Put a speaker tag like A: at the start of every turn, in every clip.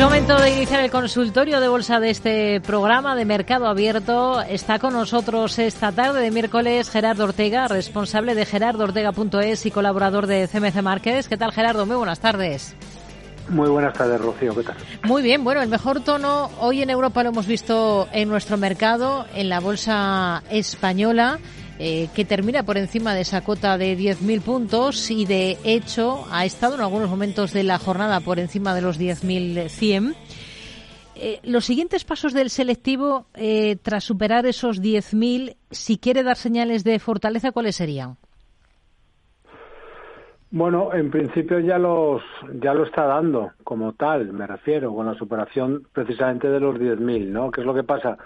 A: Es momento de iniciar el consultorio de bolsa de este programa de Mercado Abierto. Está con nosotros esta tarde de miércoles Gerardo Ortega, responsable de gerardoortega.es y colaborador de CMC Márquez. ¿Qué tal, Gerardo? Muy buenas tardes.
B: Muy buenas tardes, Rocío. ¿Qué tal?
A: Muy bien. Bueno, el mejor tono hoy en Europa lo hemos visto en nuestro mercado, en la bolsa española. Eh, que termina por encima de esa cota de 10.000 puntos y de hecho ha estado en algunos momentos de la jornada por encima de los 10.100. Eh, los siguientes pasos del selectivo eh, tras superar esos 10.000, si quiere dar señales de fortaleza, ¿cuáles serían?
B: Bueno, en principio ya los ya lo está dando como tal, me refiero, con la superación precisamente de los 10.000, ¿no? ¿Qué es lo que pasa?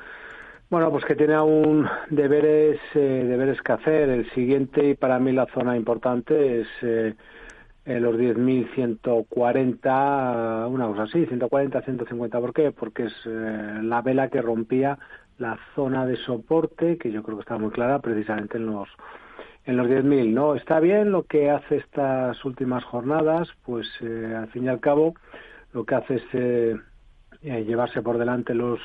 B: Bueno, pues que tiene aún deberes, eh, deberes que hacer. El siguiente, y para mí la zona importante, es eh, los 10.140, una cosa así, 140, 150. ¿Por qué? Porque es eh, la vela que rompía la zona de soporte, que yo creo que está muy clara precisamente en los en los 10.000, ¿no? Está bien lo que hace estas últimas jornadas, pues eh, al fin y al cabo lo que hace es eh, llevarse por delante los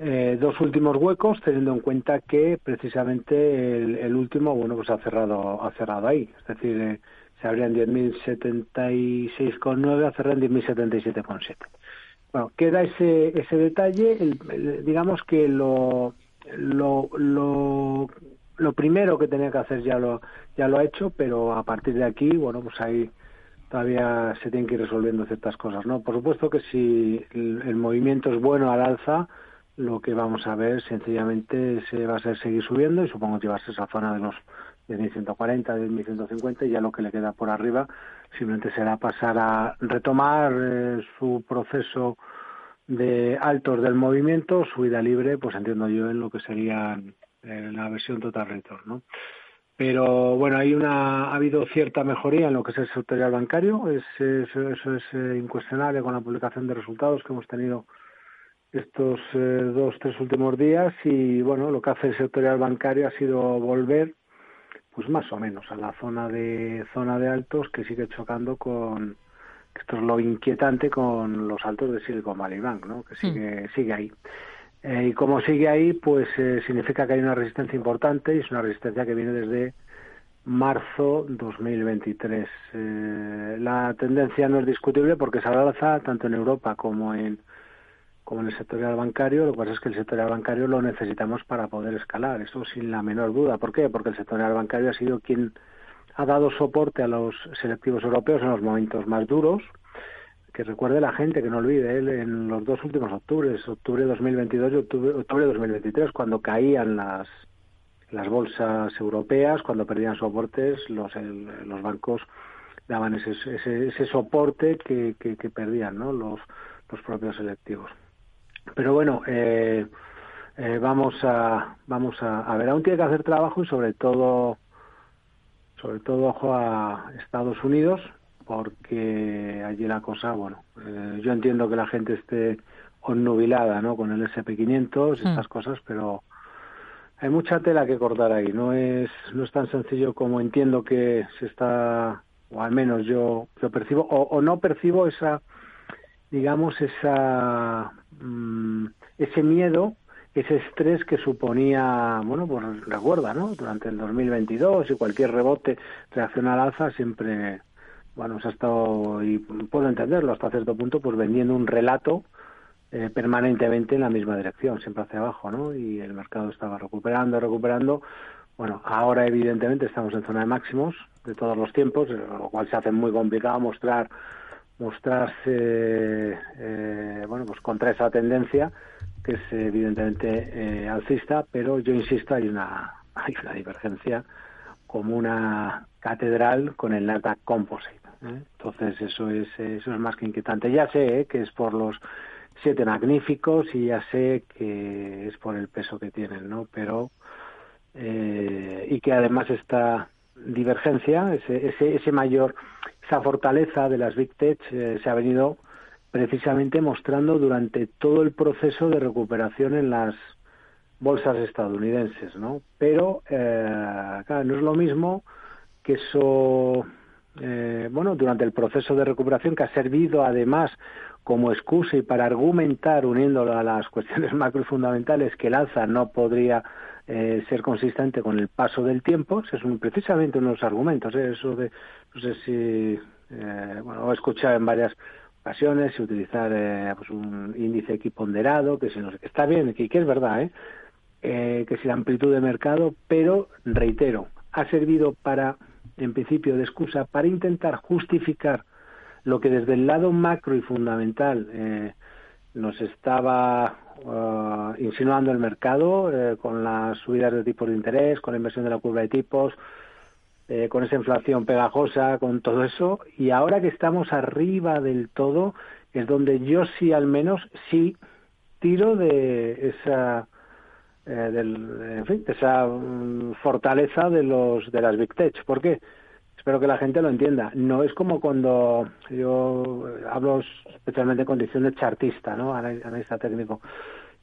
B: eh, dos últimos huecos, teniendo en cuenta que precisamente el, último, bueno, pues ha cerrado, ha cerrado ahí. Es decir, eh, se abría en 10.076,9, ha cerrado en 10.077,7. Bueno, queda ese, ese detalle, digamos que lo, lo, lo, lo primero que tenía que hacer ya lo, ya lo ha hecho, pero a partir de aquí, bueno, pues ahí todavía se tienen que ir resolviendo ciertas cosas, ¿no? Por supuesto que si el movimiento es bueno al alza, lo que vamos a ver sencillamente se va a ser seguir subiendo y supongo llevarse esa zona de los de 1140, de 1150 y ya lo que le queda por arriba simplemente será pasar a retomar eh, su proceso de altos del movimiento, subida libre, pues entiendo yo en lo que sería eh, la versión total return, ¿no? Pero bueno, hay una, ha habido cierta mejoría en lo que es el sectorial bancario, es, eso, eso es eh, incuestionable con la publicación de resultados que hemos tenido estos eh, dos, tres últimos días y bueno, lo que hace el sectorial bancario ha sido volver pues más o menos a la zona de zona de altos que sigue chocando con esto es lo inquietante con los altos de Silicon Valley Bank, ¿no? que sigue, sigue ahí. Eh, y como sigue ahí, pues eh, significa que hay una resistencia importante y es una resistencia que viene desde marzo 2023. Eh, la tendencia no es discutible porque se alza tanto en Europa como en como en el sectorial bancario, lo que pasa es que el sectorial bancario lo necesitamos para poder escalar, eso sin la menor duda. ¿Por qué? Porque el sectorial bancario ha sido quien ha dado soporte a los selectivos europeos en los momentos más duros. Que recuerde la gente, que no olvide, él en los dos últimos octubres, octubre de 2022 y octubre, octubre de 2023, cuando caían las, las bolsas europeas, cuando perdían soportes, los, los bancos daban ese, ese, ese soporte que, que, que perdían ¿no? los, los propios selectivos. Pero bueno, eh, eh, vamos a vamos a, ver, aún tiene que hacer trabajo y sobre todo sobre todo ojo a Estados Unidos porque allí la cosa, bueno, eh, yo entiendo que la gente esté onnubilada, ¿no? Con el SP500 y hmm. estas cosas, pero hay mucha tela que cortar ahí. No es no es tan sencillo como entiendo que se está, o al menos yo yo percibo, o, o no percibo esa digamos, esa, mm, ese miedo, ese estrés que suponía, bueno, pues recuerda, ¿no? Durante el 2022 y cualquier rebote reacciona al alza siempre, bueno, se ha estado, y puedo entenderlo hasta cierto punto, pues vendiendo un relato eh, permanentemente en la misma dirección, siempre hacia abajo, ¿no? Y el mercado estaba recuperando, recuperando. Bueno, ahora evidentemente estamos en zona de máximos de todos los tiempos, lo cual se hace muy complicado mostrar mostrarse eh, bueno pues contra esa tendencia que es evidentemente eh, alcista pero yo insisto hay una hay una divergencia como una catedral con el Nasdaq Composite ¿eh? entonces eso es eso es más que inquietante ya sé que es por los siete magníficos y ya sé que es por el peso que tienen no pero y que además esta divergencia ese ese, ese mayor esa fortaleza de las Big Tech eh, se ha venido precisamente mostrando durante todo el proceso de recuperación en las bolsas estadounidenses, ¿no? Pero, eh, no es lo mismo que eso, eh, bueno, durante el proceso de recuperación que ha servido además como excusa y para argumentar, uniéndolo a las cuestiones macro y fundamentales, que el alza no podría eh, ser consistente con el paso del tiempo, es un, precisamente uno de los argumentos, ¿eh? eso de, no sé si, eh, bueno, he escuchado en varias ocasiones, utilizar eh, pues un índice equiponderado, que si no, está bien, que, que es verdad, ¿eh? eh, que si la amplitud de mercado, pero reitero, ha servido para, en principio, de excusa para intentar justificar lo que desde el lado macro y fundamental eh, nos estaba uh, insinuando el mercado eh, con las subidas de tipos de interés, con la inversión de la curva de tipos, eh, con esa inflación pegajosa, con todo eso, y ahora que estamos arriba del todo, es donde yo sí al menos sí tiro de esa eh, del, en fin, esa mm, fortaleza de los de las big tech. ¿Por qué? Espero que la gente lo entienda. No es como cuando yo hablo especialmente en condición de chartista, ¿no? Analista técnico.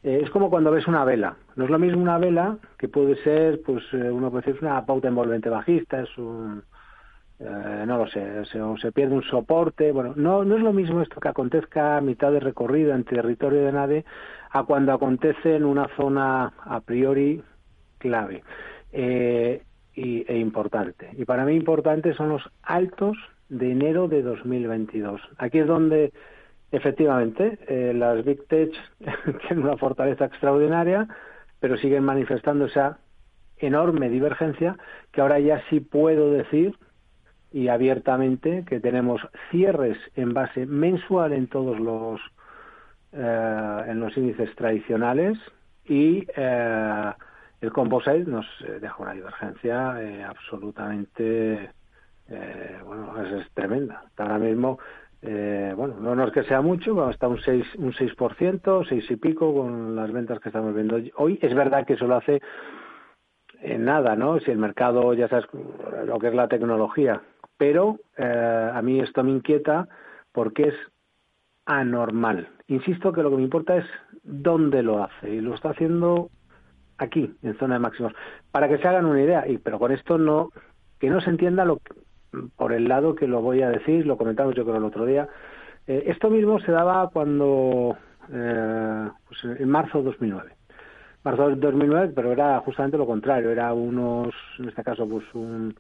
B: Eh, es como cuando ves una vela. No es lo mismo una vela que puede ser, pues eh, uno puede decir, una pauta envolvente bajista, es un, eh, no lo sé, se, se pierde un soporte. Bueno, no, no es lo mismo esto que acontezca a mitad de recorrido en territorio de nadie a cuando acontece en una zona a priori clave. Eh, y, e importante. Y para mí importante son los altos de enero de 2022. Aquí es donde efectivamente eh, las Big Tech tienen una fortaleza extraordinaria, pero siguen manifestando esa enorme divergencia que ahora ya sí puedo decir y abiertamente que tenemos cierres en base mensual en todos los eh, en los índices tradicionales y eh, el composite nos eh, deja una divergencia eh, absolutamente, eh, bueno, es, tremenda. Ahora mismo, bueno, no, es que sea mucho, está un 6, un 6%, 6 y pico con las ventas que estamos viendo hoy. Es verdad que eso lo hace en nada, ¿no? Si el mercado, ya sabes lo que es la tecnología. Pero a mí esto me inquieta porque es anormal. Insisto que lo que me importa es dónde lo hace y lo está haciendo aquí, en zona de máximos, para que se hagan una idea. Y pero con esto no que no se entienda lo por el lado que lo voy a decir, lo comentamos yo creo el otro día. Eh, esto mismo se daba cuando eh, pues en marzo de 2009. Marzo de 2009, pero era justamente lo contrario, era unos, en este caso, pues un,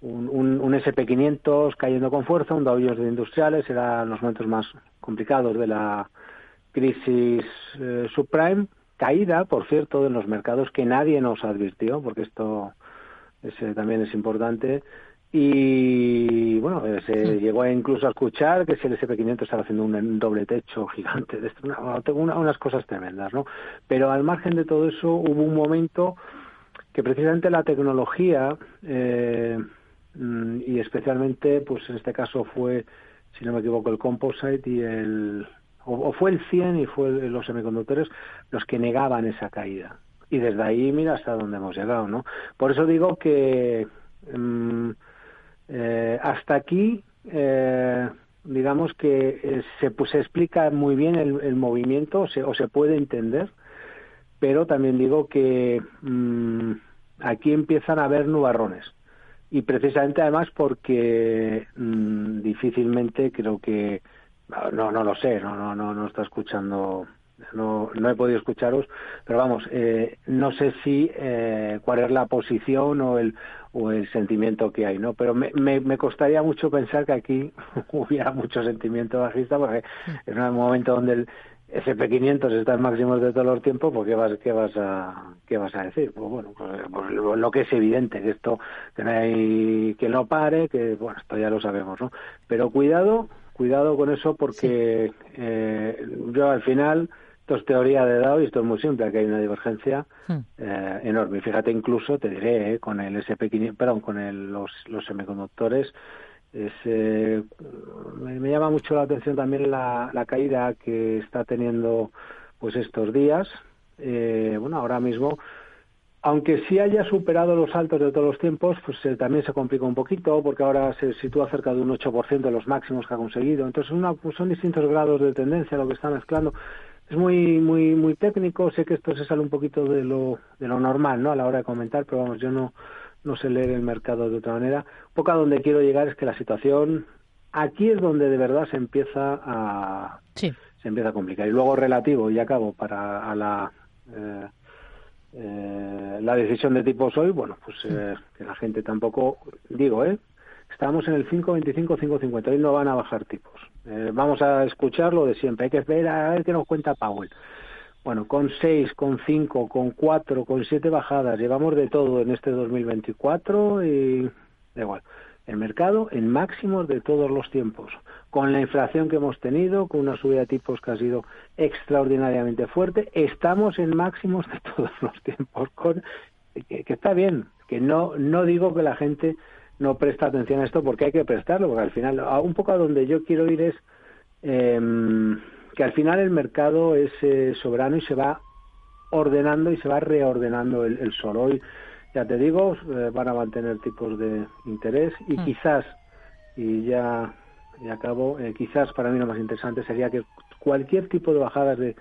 B: un, un, SP500 cayendo con fuerza, un Dow de industriales, eran los momentos más complicados de la crisis eh, subprime, caída, por cierto, en los mercados que nadie nos advirtió, porque esto también es importante. Y bueno, eh, se llegó incluso a escuchar que si el SP500 estaba haciendo un, doble techo gigante, de esto, una, unas cosas tremendas, ¿no? Pero al margen de todo eso, hubo un momento que precisamente la tecnología, eh, mm, y especialmente, pues en este caso fue, si no me equivoco, el composite y el, o, fue el 100 y fue los semiconductores los que negaban esa caída. Y desde ahí, mira hasta dónde hemos llegado, ¿no? Por eso digo que mm, eh, hasta aquí, eh, digamos que eh, se, pues, se explica muy bien el, movimiento o se, puede entender, pero también digo que mm, aquí empiezan a haber nubarrones y precisamente además porque mm, difícilmente creo que no, no lo sé, no, no, no, está escuchando, no, no he podido escucharos, pero vamos, eh, no sé si eh, cuál es la posición o el, o el sentimiento que hay, ¿no? Pero me, me, me costaría mucho pensar que aquí hubiera mucho sentimiento bajista, porque es un momento donde el SP500 está en máximos de todos los tiempos, pues ¿qué vas, qué vas, a, qué vas a decir? Pues bueno, pues, pues lo, que es evidente, que esto, que no que no pare, que bueno, esto ya lo sabemos, ¿no? Pero cuidado, cuidado con eso porque eh, yo al final esto es teoría de Dow y esto es muy simple, que hay una divergencia hmm. eh, enorme. Fíjate incluso, te diré, eh, con el SP500, perdón, con el, los, los semiconductores, es, me, llama mucho la atención también la, la caída que está teniendo pues estos días. bueno, ahora mismo aunque sí haya superado los altos de todos los tiempos, pues eh, también se complica un poquito porque ahora se sitúa cerca de un 8% de los máximos que ha conseguido. Entonces una, pues son distintos grados de tendencia lo que está mezclando. Es muy muy muy técnico, sé que esto se sale un poquito de lo, de lo normal ¿no? a la hora de comentar, pero vamos, yo no, no sé leer el mercado de otra manera. Un poco a donde quiero llegar es que la situación aquí es donde de verdad se empieza a se empieza a complicar y luego relativo y acabo para a la eh, eh, la decisión de tipos hoy bueno pues eh, que la gente tampoco digo eh estamos en el 5.25 5.50 hoy no van a bajar tipos. Vamos a escuchar lo de siempre hay que ver a ver qué nos cuenta Powell. Bueno, con seis, con cinco, con cuatro, con siete bajadas, llevamos de todo en este 2024 y da igual. El mercado en máximos de todos los tiempos, con la inflación que hemos tenido, con una subida de tipos que ha sido extraordinariamente fuerte, estamos en máximos de todos los tiempos, con, que, está bien, que no, no digo que la gente no presta atención a esto porque hay que prestarlo, porque al final, un poco a donde yo quiero ir es... Eh, que al final el mercado es eh, soberano y se va ordenando y se va reordenando el, sol. Hoy, ya te digo, eh, van a mantener tipos de interés y mm. quizás, y ya, ya acabo, eh, quizás para mí lo más interesante sería que cualquier tipo de bajadas de,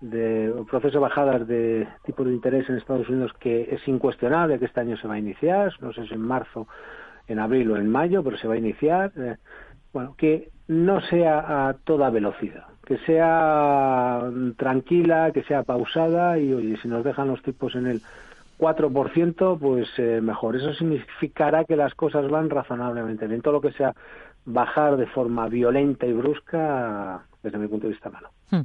B: de proceso de bajadas de tipos de interés en Estados Unidos que es incuestionable que este año se va a iniciar, no sé si en marzo, en abril o en mayo, pero se va a iniciar, bueno, que no sea a toda velocidad que sea tranquila, que sea pausada y oye, si nos dejan los tipos en el 4%, pues eh, mejor. Eso significará que las cosas van razonablemente bien. Todo lo que sea bajar de forma violenta y brusca, desde mi punto de vista, malo. Hmm.